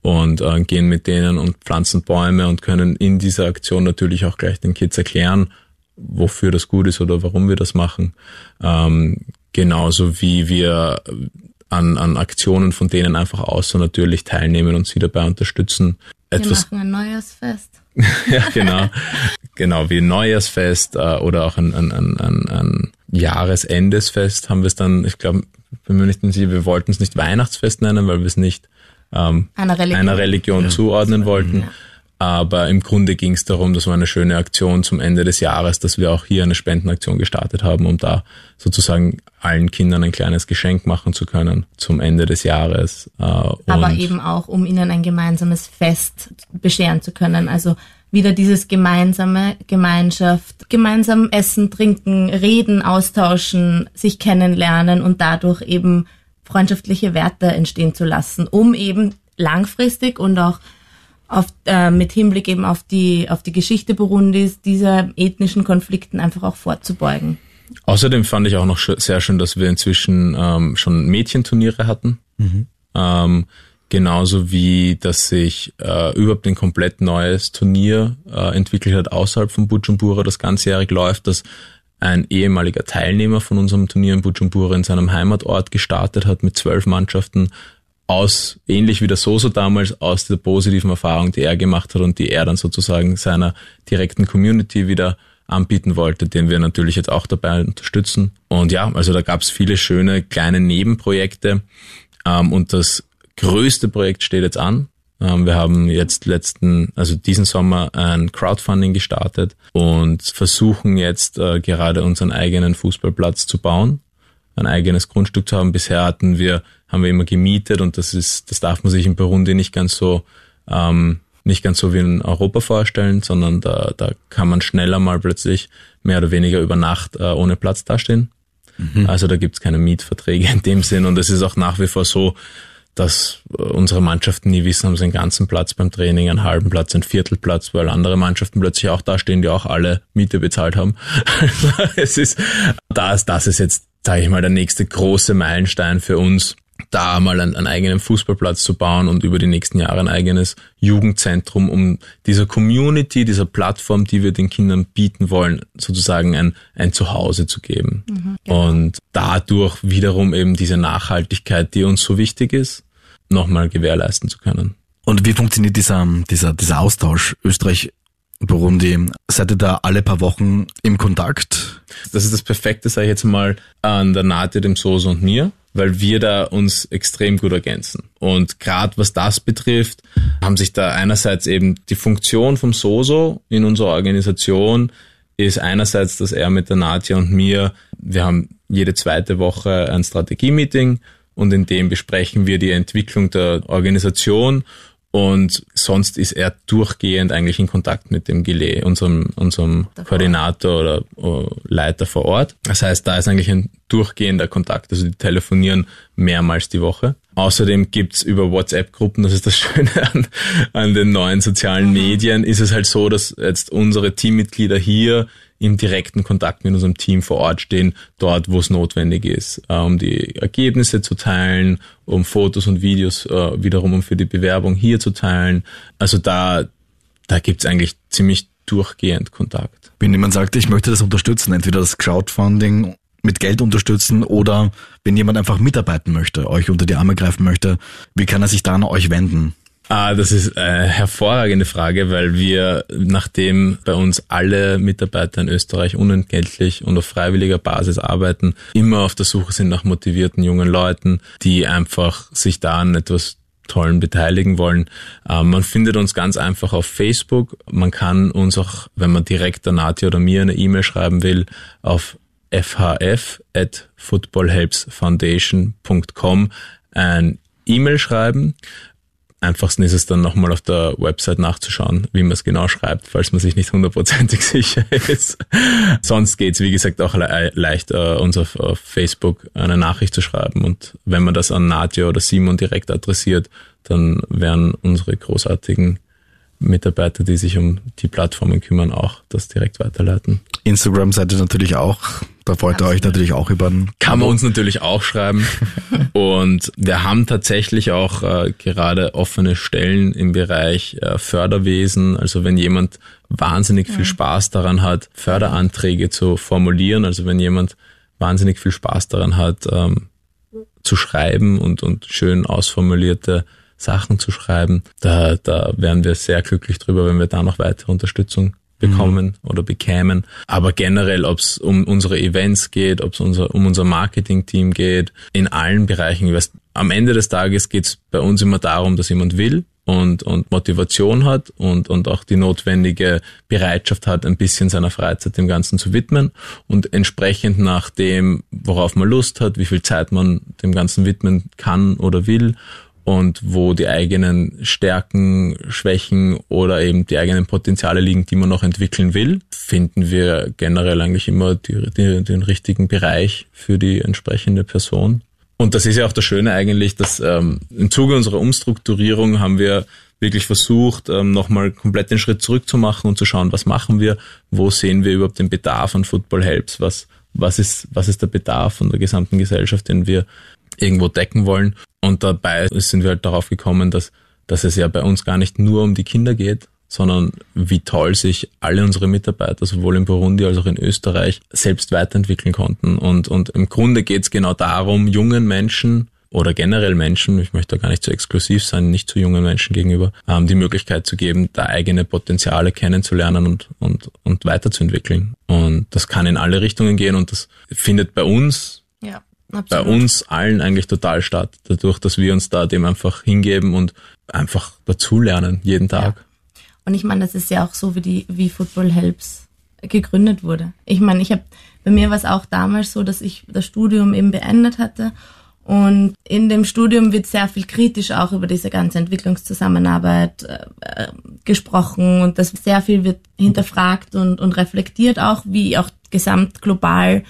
und äh, gehen mit denen und pflanzen Bäume und können in dieser Aktion natürlich auch gleich den Kids erklären, wofür das gut ist oder warum wir das machen. Ähm, genauso wie wir an, an Aktionen von denen einfach außer natürlich teilnehmen und sie dabei unterstützen. Wir Etwas, machen ein neues Fest. ja, genau. genau, wie ein Neujahrsfest äh, oder auch ein, ein, ein, ein, ein Jahresendesfest haben wir es dann, ich glaube, bin mir nicht sicher, wir wollten es nicht Weihnachtsfest nennen, weil wir es nicht ähm, Einer Religion. einer Religion zuordnen wollten. Aber im Grunde ging es darum, das war eine schöne Aktion zum Ende des Jahres, dass wir auch hier eine Spendenaktion gestartet haben, um da sozusagen allen Kindern ein kleines Geschenk machen zu können zum Ende des Jahres. Äh, aber und- eben auch, um ihnen ein gemeinsames Fest bescheren zu können. Also wieder dieses gemeinsame Gemeinschaft, gemeinsam essen, trinken, reden, austauschen, sich kennenlernen und dadurch eben freundschaftliche Werte entstehen zu lassen, um eben langfristig und auch auf, äh, mit Hinblick eben auf die, auf die Geschichte Burundis, dieser ethnischen Konflikten einfach auch vorzubeugen. Außerdem fand ich auch noch sch- sehr schön, dass wir inzwischen ähm, schon Mädchenturniere hatten. Ähm, genauso wie, dass sich äh, überhaupt ein komplett neues Turnier äh, entwickelt hat außerhalb von Bujumbura, das ganzjährig läuft, dass ein ehemaliger Teilnehmer von unserem Turnier in Bujumbura in seinem Heimatort gestartet hat mit zwölf Mannschaften aus, ähnlich wie der Soso damals, aus der positiven Erfahrung, die er gemacht hat und die er dann sozusagen seiner direkten Community wieder anbieten wollte, den wir natürlich jetzt auch dabei unterstützen. Und ja, also da gab es viele schöne kleine Nebenprojekte. Ähm, und das größte Projekt steht jetzt an. Ähm, wir haben jetzt letzten, also diesen Sommer ein Crowdfunding gestartet und versuchen jetzt äh, gerade unseren eigenen Fußballplatz zu bauen ein eigenes Grundstück zu haben. Bisher hatten wir, haben wir immer gemietet und das ist, das darf man sich in Burundi nicht ganz so, ähm, nicht ganz so wie in Europa vorstellen, sondern da, da kann man schneller mal plötzlich mehr oder weniger über Nacht äh, ohne Platz dastehen. Also da gibt's keine Mietverträge in dem Sinn und es ist auch nach wie vor so, dass äh, unsere Mannschaften nie wissen, haben sie einen ganzen Platz beim Training, einen halben Platz, einen Viertelplatz, weil andere Mannschaften plötzlich auch da stehen, die auch alle Miete bezahlt haben. Also es ist, das, das ist jetzt, sage ich mal, der nächste große Meilenstein für uns, da mal einen, einen eigenen Fußballplatz zu bauen und über die nächsten Jahre ein eigenes Jugendzentrum, um dieser Community, dieser Plattform, die wir den Kindern bieten wollen, sozusagen ein, ein Zuhause zu geben. Und dadurch wiederum eben diese Nachhaltigkeit, die uns so wichtig ist, nochmal gewährleisten zu können. Und wie funktioniert dieser, dieser, dieser Austausch Österreich, Burundi? Seid ihr da alle paar Wochen im Kontakt? Das ist das Perfekte, sage ich jetzt mal, an der Nadja, dem Soße und mir, weil wir da uns extrem gut ergänzen. Und gerade was das betrifft, haben sich da einerseits eben die Funktion vom Soso in unserer Organisation ist einerseits, dass er mit der Nadja und mir, wir haben jede zweite Woche ein Strategie-Meeting und in dem besprechen wir die Entwicklung der Organisation und sonst ist er durchgehend eigentlich in Kontakt mit dem Gile, unserem, unserem Koordinator oder äh, Leiter vor Ort. Das heißt, da ist eigentlich ein durchgehender Kontakt. Also die telefonieren mehrmals die Woche. Außerdem gibt's über WhatsApp-Gruppen, das ist das Schöne an, an den neuen sozialen Medien, ist es halt so, dass jetzt unsere Teammitglieder hier im direkten Kontakt mit unserem Team vor Ort stehen, dort, wo es notwendig ist, äh, um die Ergebnisse zu teilen, um Fotos und Videos äh, wiederum um für die Bewerbung hier zu teilen. Also da, da gibt's eigentlich ziemlich durchgehend Kontakt. Wenn jemand sagt, ich möchte das unterstützen, entweder das Crowdfunding mit Geld unterstützen oder wenn jemand einfach mitarbeiten möchte, euch unter die Arme greifen möchte, wie kann er sich da an euch wenden? Ah, das ist eine hervorragende Frage, weil wir, nachdem bei uns alle Mitarbeiter in Österreich unentgeltlich und auf freiwilliger Basis arbeiten, immer auf der Suche sind nach motivierten jungen Leuten, die einfach sich da an etwas Tollen beteiligen wollen. Ähm, man findet uns ganz einfach auf Facebook. Man kann uns auch, wenn man direkt an Nati oder mir eine E-Mail schreiben will, auf fhf at footballhelpsfoundation.com ein E-Mail schreiben einfachsten ist es dann nochmal auf der Website nachzuschauen, wie man es genau schreibt, falls man sich nicht hundertprozentig sicher ist. Sonst geht's wie gesagt, auch le leicht, uh, uns auf, auf, Facebook eine Nachricht zu schreiben. Und wenn man das an Nadja oder Simon direkt adressiert, dann werden unsere großartigen Mitarbeiter, die sich um die Plattformen kümmern, auch das direkt weiterleiten. Instagram seid ihr natürlich auch. Da freut ihr euch natürlich auch über einen. Kann man uns natürlich auch schreiben. Und wir haben tatsächlich auch äh, gerade offene Stellen im Bereich äh, Förderwesen. Also wenn jemand wahnsinnig viel Spaß daran hat, Förderanträge zu formulieren, also wenn jemand wahnsinnig viel Spaß daran hat, ähm, zu schreiben und, und schön ausformulierte Sachen zu schreiben. Da, da wären wir sehr glücklich drüber, wenn wir da noch weitere Unterstützung bekommen mhm. oder bekämen. Aber generell, ob es um unsere Events geht, ob es unser, um unser Marketing-Team geht, in allen Bereichen. Am Ende des Tages geht es bei uns immer darum, dass jemand will und, und Motivation hat und, und auch die notwendige Bereitschaft hat, ein bisschen seiner Freizeit dem Ganzen zu widmen und entsprechend nach dem, worauf man Lust hat, wie viel Zeit man dem Ganzen widmen kann oder will und wo die eigenen Stärken, Schwächen oder eben die eigenen Potenziale liegen, die man noch entwickeln will, finden wir generell eigentlich immer die, die, den richtigen Bereich für die entsprechende Person. Und das ist ja auch das Schöne eigentlich, dass ähm, im Zuge unserer Umstrukturierung haben wir wirklich versucht, ähm, nochmal komplett den Schritt zurück zu machen und zu schauen, was machen wir, wo sehen wir überhaupt den Bedarf an Football Helps, was, was ist, was ist der Bedarf von der gesamten Gesellschaft, den wir irgendwo decken wollen. Und dabei sind wir halt darauf gekommen, dass, dass es ja bei uns gar nicht nur um die Kinder geht, sondern wie toll sich alle unsere Mitarbeiter, sowohl in Burundi als auch in Österreich, selbst weiterentwickeln konnten. Und, und im Grunde geht es genau darum, jungen Menschen oder generell Menschen, ich möchte da gar nicht zu exklusiv sein, nicht zu jungen Menschen gegenüber, ähm, die Möglichkeit zu geben, da eigene Potenziale kennenzulernen und, und, und weiterzuentwickeln. Und das kann in alle Richtungen gehen und das findet bei uns ja. Absolut. bei uns allen eigentlich total statt, dadurch, dass wir uns da dem einfach hingeben und einfach dazulernen, jeden Tag. Ja. Und ich meine, das ist ja auch so, wie die, wie Football Helps gegründet wurde. Ich meine, ich habe, bei mir war es auch damals so, dass ich das Studium eben beendet hatte und in dem Studium wird sehr viel kritisch auch über diese ganze Entwicklungszusammenarbeit äh, gesprochen und das sehr viel wird hinterfragt und, und reflektiert auch, wie auch gesamt global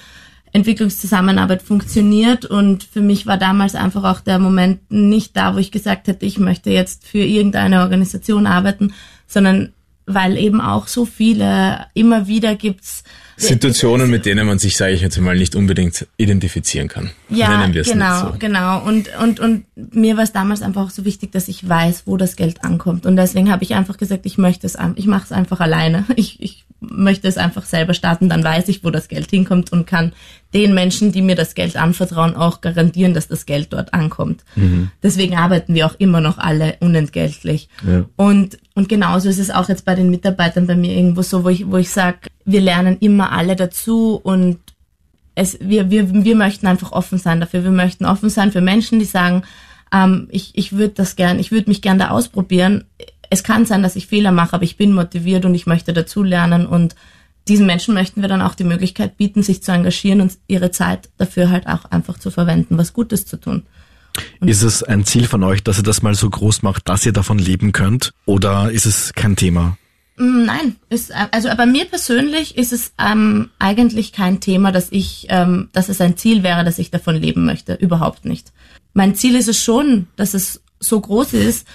Entwicklungszusammenarbeit funktioniert. Und für mich war damals einfach auch der Moment nicht da, wo ich gesagt hätte, ich möchte jetzt für irgendeine Organisation arbeiten, sondern weil eben auch so viele, immer wieder gibt's Situationen, mit denen man sich, sage ich jetzt mal, nicht unbedingt identifizieren kann. Ja, genau, so. genau. Und, und, und mir war es damals einfach auch so wichtig, dass ich weiß, wo das Geld ankommt. Und deswegen habe ich einfach gesagt, ich möchte es, ich mache es einfach alleine. Ich, ich möchte es einfach selber starten, dann weiß ich, wo das Geld hinkommt und kann den Menschen, die mir das Geld anvertrauen, auch garantieren, dass das Geld dort ankommt. Mhm. Deswegen arbeiten wir auch immer noch alle unentgeltlich. Ja. Und, und genauso ist es auch jetzt bei den Mitarbeitern bei mir irgendwo so, wo ich, wo ich sage, wir lernen immer alle dazu und es, wir, wir, wir möchten einfach offen sein dafür. Wir möchten offen sein für Menschen, die sagen, ähm, ich, ich würde das gern, ich würde mich gern da ausprobieren es kann sein, dass ich Fehler mache, aber ich bin motiviert und ich möchte dazulernen und diesen Menschen möchten wir dann auch die Möglichkeit bieten, sich zu engagieren und ihre Zeit dafür halt auch einfach zu verwenden, was Gutes zu tun. Und ist es ein Ziel von euch, dass ihr das mal so groß macht, dass ihr davon leben könnt? Oder ist es kein Thema? Mm, nein, ist, also bei mir persönlich ist es ähm, eigentlich kein Thema, dass ich, ähm, dass es ein Ziel wäre, dass ich davon leben möchte. Überhaupt nicht. Mein Ziel ist es schon, dass es so groß ist,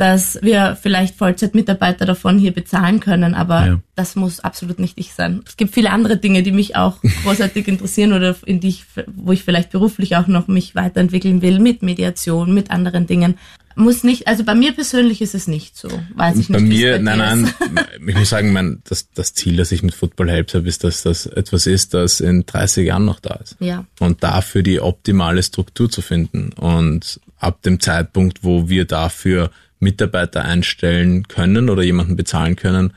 dass wir vielleicht Vollzeitmitarbeiter davon hier bezahlen können, aber Ja. das muss absolut nicht ich sein. Es gibt viele andere Dinge, die mich auch großartig interessieren oder in die ich, wo ich vielleicht beruflich auch noch mich weiterentwickeln will, mit Mediation, mit anderen Dingen. Muss nicht, also bei mir persönlich ist es nicht so. Weiß ich Bei nicht. mir, bei nein, nein, ich muss sagen, mein, das, das Ziel, das ich mit Football Helps habe, ist, dass das etwas ist, das in 30 Jahren noch da ist. Ja. Und dafür die optimale Struktur zu finden. Und ab dem Zeitpunkt, wo wir dafür Mitarbeiter einstellen können oder jemanden bezahlen können,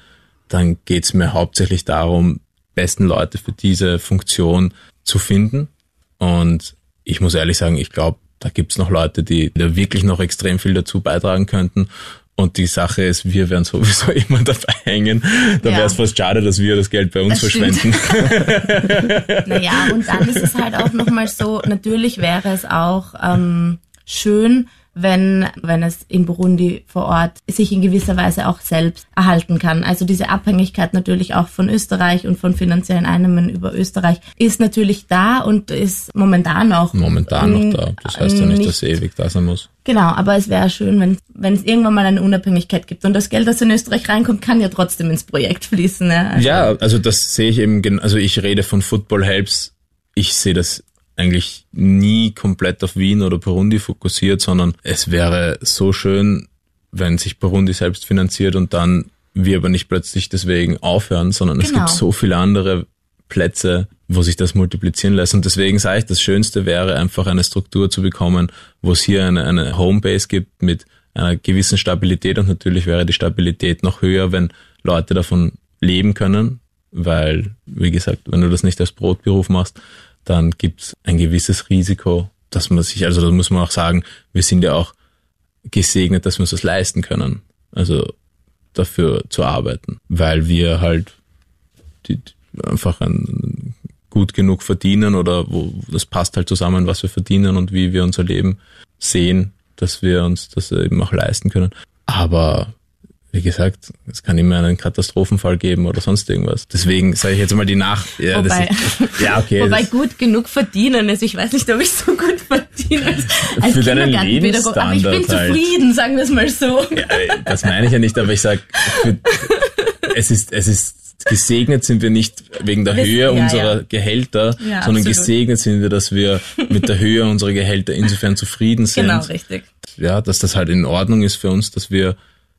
dann geht's mir hauptsächlich darum, besten Leute für diese Funktion zu finden. Und ich muss ehrlich sagen, ich glaube, da gibt's noch Leute, die da wirklich noch extrem viel dazu beitragen könnten. Und die Sache ist, wir werden sowieso immer dabei hängen. Da Ja. wäre es fast schade, dass wir das Geld bei uns Das verschwenden. Naja, und dann ist es halt auch nochmal so, natürlich wäre es auch ähm, schön, wenn, wenn es in Burundi vor Ort sich in gewisser Weise auch selbst erhalten kann. Also diese Abhängigkeit natürlich auch von Österreich und von finanziellen Einnahmen über Österreich ist natürlich da und ist momentan auch Momentan noch da. Das heißt ja nicht, dass sie ewig da sein muss. Genau, aber es wäre schön, wenn wenn es irgendwann mal eine Unabhängigkeit gibt und das Geld, das in Österreich reinkommt, kann ja trotzdem ins Projekt fließen. Ja, also, Ja, also das sehe ich eben, also ich rede von Football Helps. Ich sehe das eigentlich nie komplett auf Wien oder Burundi fokussiert, sondern es wäre so schön, wenn sich Burundi selbst finanziert und dann wir aber nicht plötzlich deswegen aufhören, sondern es Genau. gibt so viele andere Plätze, wo sich das multiplizieren lässt. Und deswegen sage ich, das Schönste wäre einfach eine Struktur zu bekommen, wo es hier eine, eine Homebase gibt mit einer gewissen Stabilität und natürlich wäre die Stabilität noch höher, wenn Leute davon leben können, weil, wie gesagt, wenn du das nicht als Brotberuf machst, dann gibt es ein gewisses Risiko, dass man sich, also da muss man auch sagen, wir sind ja auch gesegnet, dass wir uns das leisten können. Also dafür zu arbeiten, weil wir halt die, einfach ein, gut genug verdienen oder wo das passt halt zusammen, was wir verdienen und wie wir unser Leben sehen, dass wir uns das eben auch leisten können. Aber wie gesagt, es kann immer einen Katastrophenfall geben oder sonst irgendwas. Deswegen sage ich jetzt mal die Nach... Ja, Wobei- ist, ja okay. Wobei gut genug verdienen ist. Ich weiß nicht, ob ich so gut verdiene als, als Für deinen Kindergartenpädagoge. Aber ich bin Lebensstandard halt. zufrieden, sagen wir es mal so. Ja, das meine ich ja nicht, aber ich sag, für, es ist, es ist gesegnet sind wir nicht wegen der Höhe ja, unserer ja. Gehälter, Ja, sondern absolut. gesegnet sind wir, dass wir mit der Höhe unserer Gehälter insofern zufrieden sind. Genau, richtig. Ja, dass das halt in Ordnung ist für uns, dass wir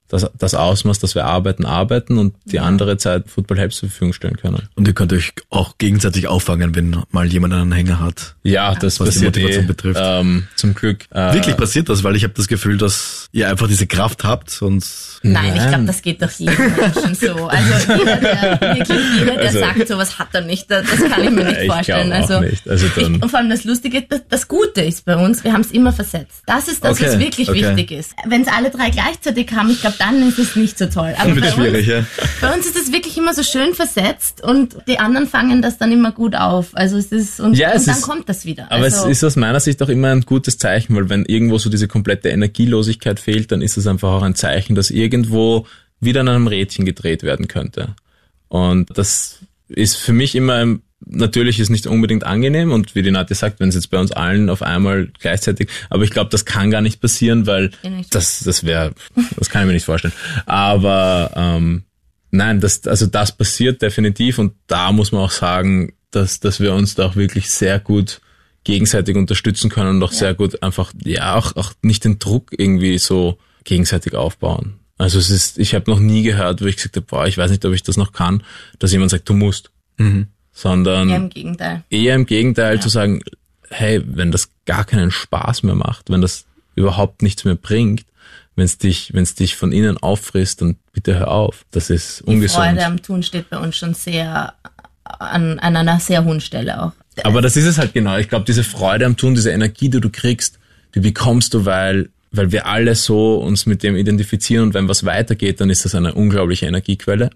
das, das Ausmaß, dass wir arbeiten, arbeiten und die andere Zeit Football Helps zur Verfügung stellen können. Und ihr könnt euch auch gegenseitig auffangen, wenn mal jemand einen Hänger hat. Ja, das Was die passiert Motivation eh, betrifft. Ähm, zum Glück. Äh, Wirklich passiert das, weil ich habe das Gefühl, dass ihr einfach diese Kraft habt und Nein, ich Nein. glaube, das geht doch jedem Menschen so. Also jeder, der, wirklich jeder, der Also- sagt, sowas hat er nicht, das kann ich mir nicht Ich vorstellen. also, nicht. Also dann- ich, und vor allem das Lustige, das, das Gute ist bei uns, wir haben es immer versetzt. Das ist das, was Okay, wirklich okay. wichtig ist. Wenn es alle drei gleichzeitig haben, ich glaube, dann ist es nicht so toll. Aber dann wird bei uns, ja. bei uns ist es wirklich immer so schön versetzt und die anderen fangen das dann immer gut auf. Also es ist, und, Ja, es und dann ist- kommt das wieder. Aber also, es ist aus meiner Sicht auch immer ein gutes Zeichen, weil wenn irgendwo so diese komplette Energielosigkeit fehlt, dann ist es einfach auch ein Zeichen, dass irgendwo wieder an einem Rädchen gedreht werden könnte. Und das ist für mich immer, ein- natürlich ist nicht unbedingt angenehm und wie die Nadja sagt, wenn es jetzt bei uns allen auf einmal gleichzeitig, aber ich glaube, das kann gar nicht passieren, weil Ja, das, das wäre, das kann ich mir nicht vorstellen. Aber ähm, nein, das, also das passiert definitiv und da muss man auch sagen, dass, dass wir uns da auch wirklich sehr gut gegenseitig unterstützen können und auch sehr gut einfach, ja, auch, auch nicht den Druck irgendwie so gegenseitig aufbauen. Also es ist, ich habe noch nie gehört, wo ich gesagt habe, boah, ich weiß nicht, ob ich das noch kann, dass jemand sagt, du musst. Sondern ja, im Gegenteil. eher im Gegenteil zu sagen, hey, wenn das gar keinen Spaß mehr macht, wenn das überhaupt nichts mehr bringt, wenn es dich, wenn es dich von innen auffrisst, dann bitte hör auf. Das ist Die ungesund. Freude am Tun steht bei uns schon sehr an, an einer sehr hohen Stelle auch. Aber das ist es halt genau. Ich glaube, diese Freude am Tun, diese Energie, die du kriegst, die bekommst du, weil, weil wir alle so uns mit dem identifizieren und wenn was weitergeht, dann ist das eine unglaubliche Energiequelle.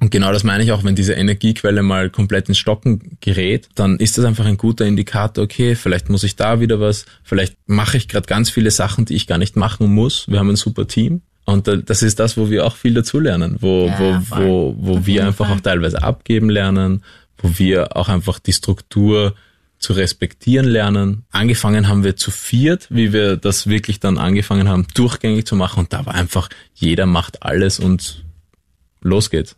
Und genau das meine ich auch, wenn diese Energiequelle mal komplett ins Stocken gerät, dann ist das einfach ein guter Indikator, okay, vielleicht muss ich da wieder was, vielleicht mache ich gerade ganz viele Sachen, die ich gar nicht machen muss. Wir haben ein super Team. Und da- das ist das, wo wir auch viel dazulernen, wo, Ja, wo, voll. wo, wo Auf wir einfach Fall. auch teilweise abgeben lernen, wo wir auch einfach die Struktur zu respektieren lernen. Angefangen haben wir zu viert, wie wir das wirklich dann angefangen haben, durchgängig zu machen. Und da war einfach, jeder macht alles und los geht's.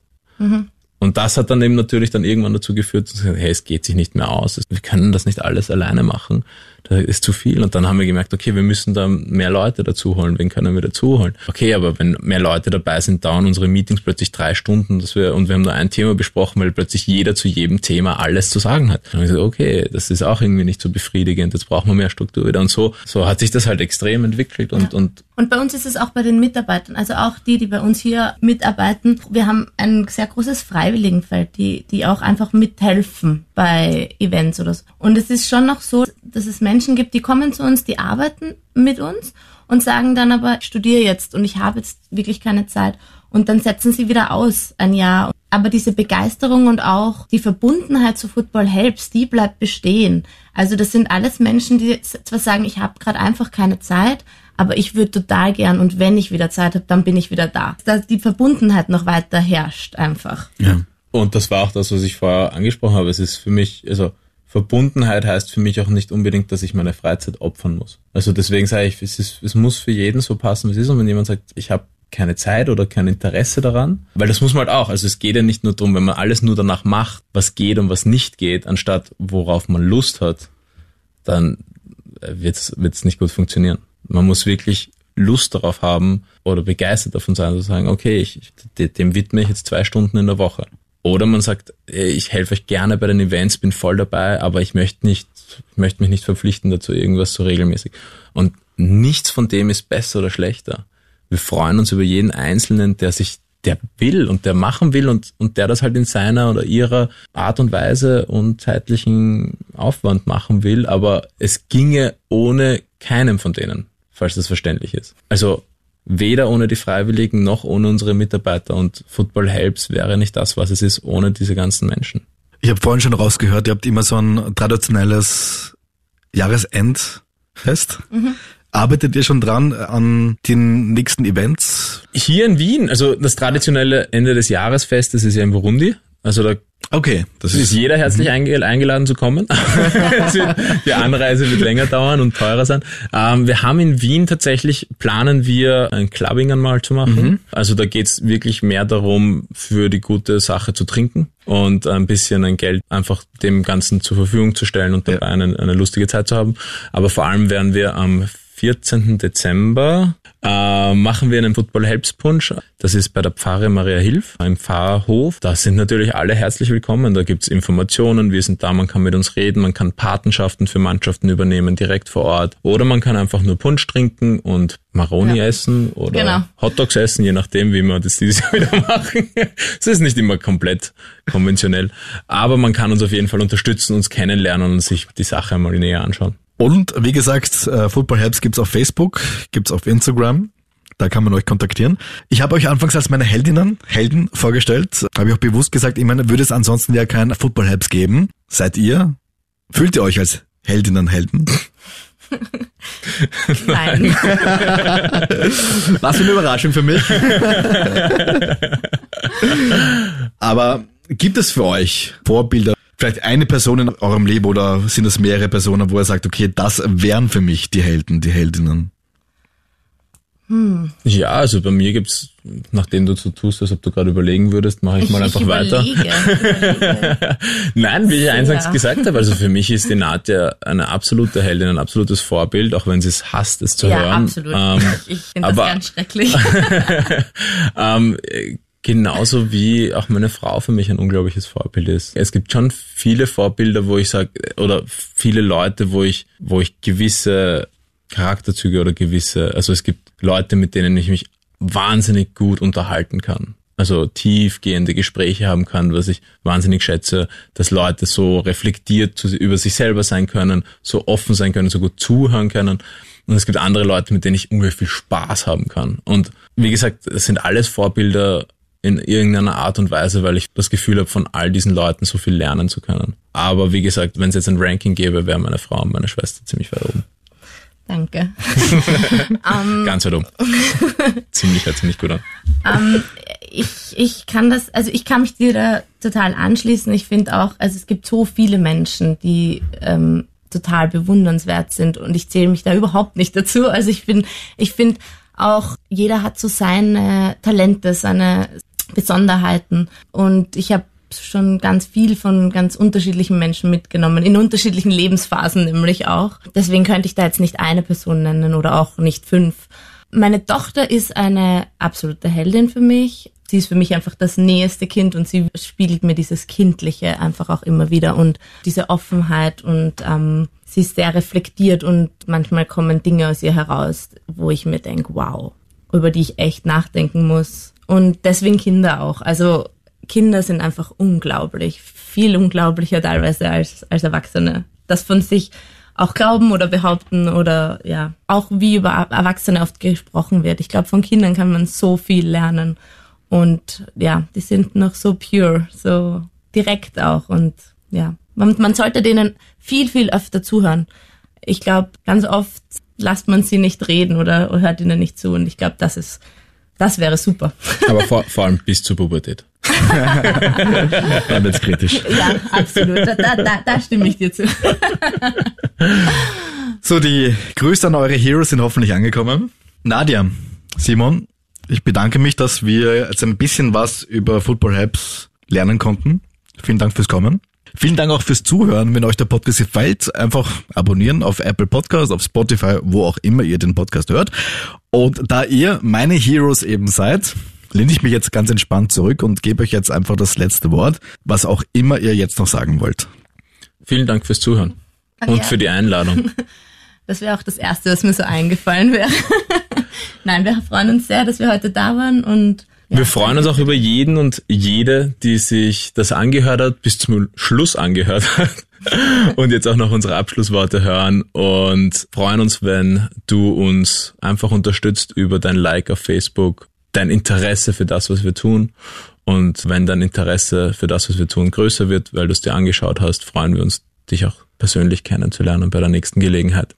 Und das hat dann eben natürlich dann irgendwann dazu geführt, dass, hey, es geht sich nicht mehr aus. Wir können das nicht alles alleine machen. Da ist zu viel. Und dann haben wir gemerkt, okay, wir müssen da mehr Leute dazu holen. Wen können wir dazu holen? Okay, aber wenn mehr Leute dabei sind, dauern unsere Meetings plötzlich drei Stunden, dass wir, und wir haben nur ein Thema besprochen, weil plötzlich jeder zu jedem Thema alles zu sagen hat. Dann haben wir gesagt, okay, das ist auch irgendwie nicht so befriedigend. Jetzt brauchen wir mehr Struktur wieder. Und so, so hat sich das halt extrem entwickelt und, und Und bei uns ist es auch bei den Mitarbeitern, also auch die, die bei uns hier mitarbeiten. Wir haben ein sehr großes Freiwilligenfeld, die, die auch einfach mithelfen bei Events oder so. Und es ist schon noch so, dass es Menschen gibt, die kommen zu uns, die arbeiten mit uns und sagen dann aber, ich studiere jetzt und ich habe jetzt wirklich keine Zeit. Und dann setzen sie wieder aus ein Jahr. Aber diese Begeisterung und auch die Verbundenheit zu Football Helps, die bleibt bestehen. Also das sind alles Menschen, die zwar sagen, ich habe gerade einfach keine Zeit, aber ich würde total gern und wenn ich wieder Zeit habe, dann bin ich wieder da. Dass die Verbundenheit noch weiter herrscht einfach. Ja. Und das war auch das, was ich vorher angesprochen habe. Es ist für mich, also Verbundenheit heißt für mich auch nicht unbedingt, dass ich meine Freizeit opfern muss. Also deswegen sage ich, es, ist, es muss für jeden so passen, wie es ist. Und wenn jemand sagt, ich habe keine Zeit oder kein Interesse daran, weil das muss man halt auch. Also es geht ja nicht nur darum, wenn man alles nur danach macht, was geht und was nicht geht, anstatt worauf man Lust hat, dann wird es nicht gut funktionieren. Man muss wirklich Lust darauf haben oder begeistert davon sein, zu sagen, okay, ich, dem widme ich jetzt zwei Stunden in der Woche. Oder man sagt, ich helfe euch gerne bei den Events, bin voll dabei, aber ich möchte nicht, ich möchte mich nicht verpflichten dazu, irgendwas so regelmäßig. Und nichts von dem ist besser oder schlechter. Wir freuen uns über jeden Einzelnen, der sich, der will und der machen will und, und der das halt in seiner oder ihrer Art und Weise und zeitlichen Aufwand machen will, aber es ginge ohne keinem von denen, falls das verständlich ist. Also weder ohne die Freiwilligen noch ohne unsere Mitarbeiter und Football Helps wäre nicht das, was es ist, ohne diese ganzen Menschen. Ich habe vorhin schon rausgehört, ihr habt immer so ein traditionelles Jahresendfest. Arbeitet ihr schon dran an den nächsten Events? Hier in Wien, also das traditionelle Ende des Jahresfestes ist ja in Burundi. Also da Okay, das ist ist jeder herzlich einge- eingeladen zu kommen. Die Anreise wird länger dauern und teurer sein. Ähm, wir haben in Wien tatsächlich, planen wir ein Clubbing einmal zu machen. Also da geht's wirklich mehr darum, für die gute Sache zu trinken und ein bisschen ein Geld einfach dem Ganzen zur Verfügung zu stellen und dabei eine, eine lustige Zeit zu haben. Aber vor allem werden wir am 14. Dezember äh, machen wir einen Football Helps Punsch. Das ist bei der Pfarre Maria Hilf im Pfarrhof. Da sind natürlich alle herzlich willkommen. Da gibt's Informationen, wir sind da, man kann mit uns reden, man kann Patenschaften für Mannschaften übernehmen direkt vor Ort. Oder man kann einfach nur Punsch trinken und Maroni Ja. essen oder Genau. Hotdogs essen, je nachdem, wie wir das dieses Jahr wieder machen. Es ist nicht immer komplett konventionell. Aber man kann uns auf jeden Fall unterstützen, uns kennenlernen und sich die Sache einmal näher anschauen. Und wie gesagt, äh, Football Helps gibt's auf Facebook, gibt's auf Instagram. Da kann man euch kontaktieren. Ich habe euch anfangs als meine Heldinnen, Helden vorgestellt. Habe ich auch bewusst gesagt, ich meine, würde es ansonsten ja kein Football Helps geben. Seid ihr? Fühlt ihr euch als Heldinnen, Helden? Nein. Was für eine Überraschung für mich. Aber gibt es für euch Vorbilder, vielleicht eine Person in eurem Leben oder sind es mehrere Personen, wo ihr sagt, okay, das wären für mich die Helden, die Heldinnen? Ja, also bei mir gibt's, nachdem du so tust, als ob du gerade überlegen würdest, mache ich, mal einfach ich weiter. Überlege. Nein, wie ich eingangs Ja. gesagt habe, also für mich ist die Nadja eine absolute Heldin, ein absolutes Vorbild, auch wenn sie es hasst, es zu ja, hören. absolut. Ähm, ich finde das aber- ganz schrecklich. ähm, äh, genauso wie auch meine Frau für mich ein unglaubliches Vorbild ist. Es gibt schon viele Vorbilder, wo ich sage, oder viele Leute, wo ich, wo ich gewisse Charakterzüge oder gewisse, also es gibt Leute, mit denen ich mich wahnsinnig gut unterhalten kann. Also tiefgehende Gespräche haben kann, was ich wahnsinnig schätze, dass Leute so reflektiert über sich selber sein können, so offen sein können, so gut zuhören können. Und es gibt andere Leute, mit denen ich unglaublich viel Spaß haben kann. Und wie gesagt, es sind alles Vorbilder in irgendeiner Art und Weise, weil ich das Gefühl habe, von all diesen Leuten so viel lernen zu können. Aber wie gesagt, wenn es jetzt ein Ranking gäbe, wäre meine Frau und meine Schwester ziemlich weit oben. Danke. Ganz weit oben. ziemlich, hört ziemlich gut an. Ähm, ich, ich kann das, also ich kann mich dir da total anschließen. Ich finde auch, also es gibt so viele Menschen, die ähm, total bewundernswert sind und ich zähle mich da überhaupt nicht dazu. Also ich bin, ich finde auch, jeder hat so seine Talente, seine Besonderheiten und ich habe schon ganz viel von ganz unterschiedlichen Menschen mitgenommen, in unterschiedlichen Lebensphasen nämlich auch. Deswegen könnte ich da jetzt nicht eine Person nennen oder auch nicht fünf. Meine Tochter ist eine absolute Heldin für mich. Sie ist für mich einfach das näheste Kind und sie spiegelt mir dieses Kindliche einfach auch immer wieder und diese Offenheit und ähm, sie ist sehr reflektiert und manchmal kommen Dinge aus ihr heraus, wo ich mir denke, wow, über die ich echt nachdenken muss. Und deswegen Kinder auch. Also Kinder sind einfach unglaublich, viel unglaublicher teilweise als, als Erwachsene. Das von sich auch glauben oder behaupten oder ja, auch wie über Erwachsene oft gesprochen wird. Ich glaube, von Kindern kann man so viel lernen. Und ja, die sind noch so pure, so direkt auch. Und ja, man, man sollte denen viel, viel öfter zuhören. Ich glaube, ganz oft lasst man sie nicht reden oder, oder hört ihnen nicht zu. Und ich glaube, das ist, das wäre super. Aber vor, vor allem bis zur Pubertät. Dann wird's kritisch. Ja, absolut. Da, da, da, da stimme ich dir zu. So, die Grüße an eure Heroes sind hoffentlich angekommen. Nadia, Simon, ich bedanke mich, dass wir jetzt ein bisschen was über Football Helps lernen konnten. Vielen Dank fürs Kommen. Vielen Dank auch fürs Zuhören. Wenn euch der Podcast gefällt, einfach abonnieren auf Apple Podcast, auf Spotify, wo auch immer ihr den Podcast hört. Und da ihr meine Heroes eben seid, lehne ich mich jetzt ganz entspannt zurück und gebe euch jetzt einfach das letzte Wort, was auch immer ihr jetzt noch sagen wollt. Vielen Dank fürs Zuhören und ja. für die Einladung. Das wäre auch das Erste, was mir so eingefallen wäre. Nein, wir freuen uns sehr, dass wir heute da waren und ja, Wir freuen uns auch über jeden und jede, die sich das angehört hat, bis zum Schluss angehört hat und jetzt auch noch unsere Abschlussworte hören und freuen uns, wenn du uns einfach unterstützt über dein Like auf Facebook, dein Interesse für das, was wir tun. Und wenn dein Interesse für das, was wir tun, größer wird, weil du es dir angeschaut hast, freuen wir uns, dich auch persönlich kennenzulernen bei der nächsten Gelegenheit.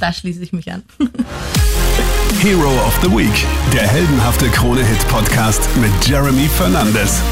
da schließe ich mich an. Hero of the Week, der heldenhafte Krone-Hit-Podcast mit Jeremy Fernandes.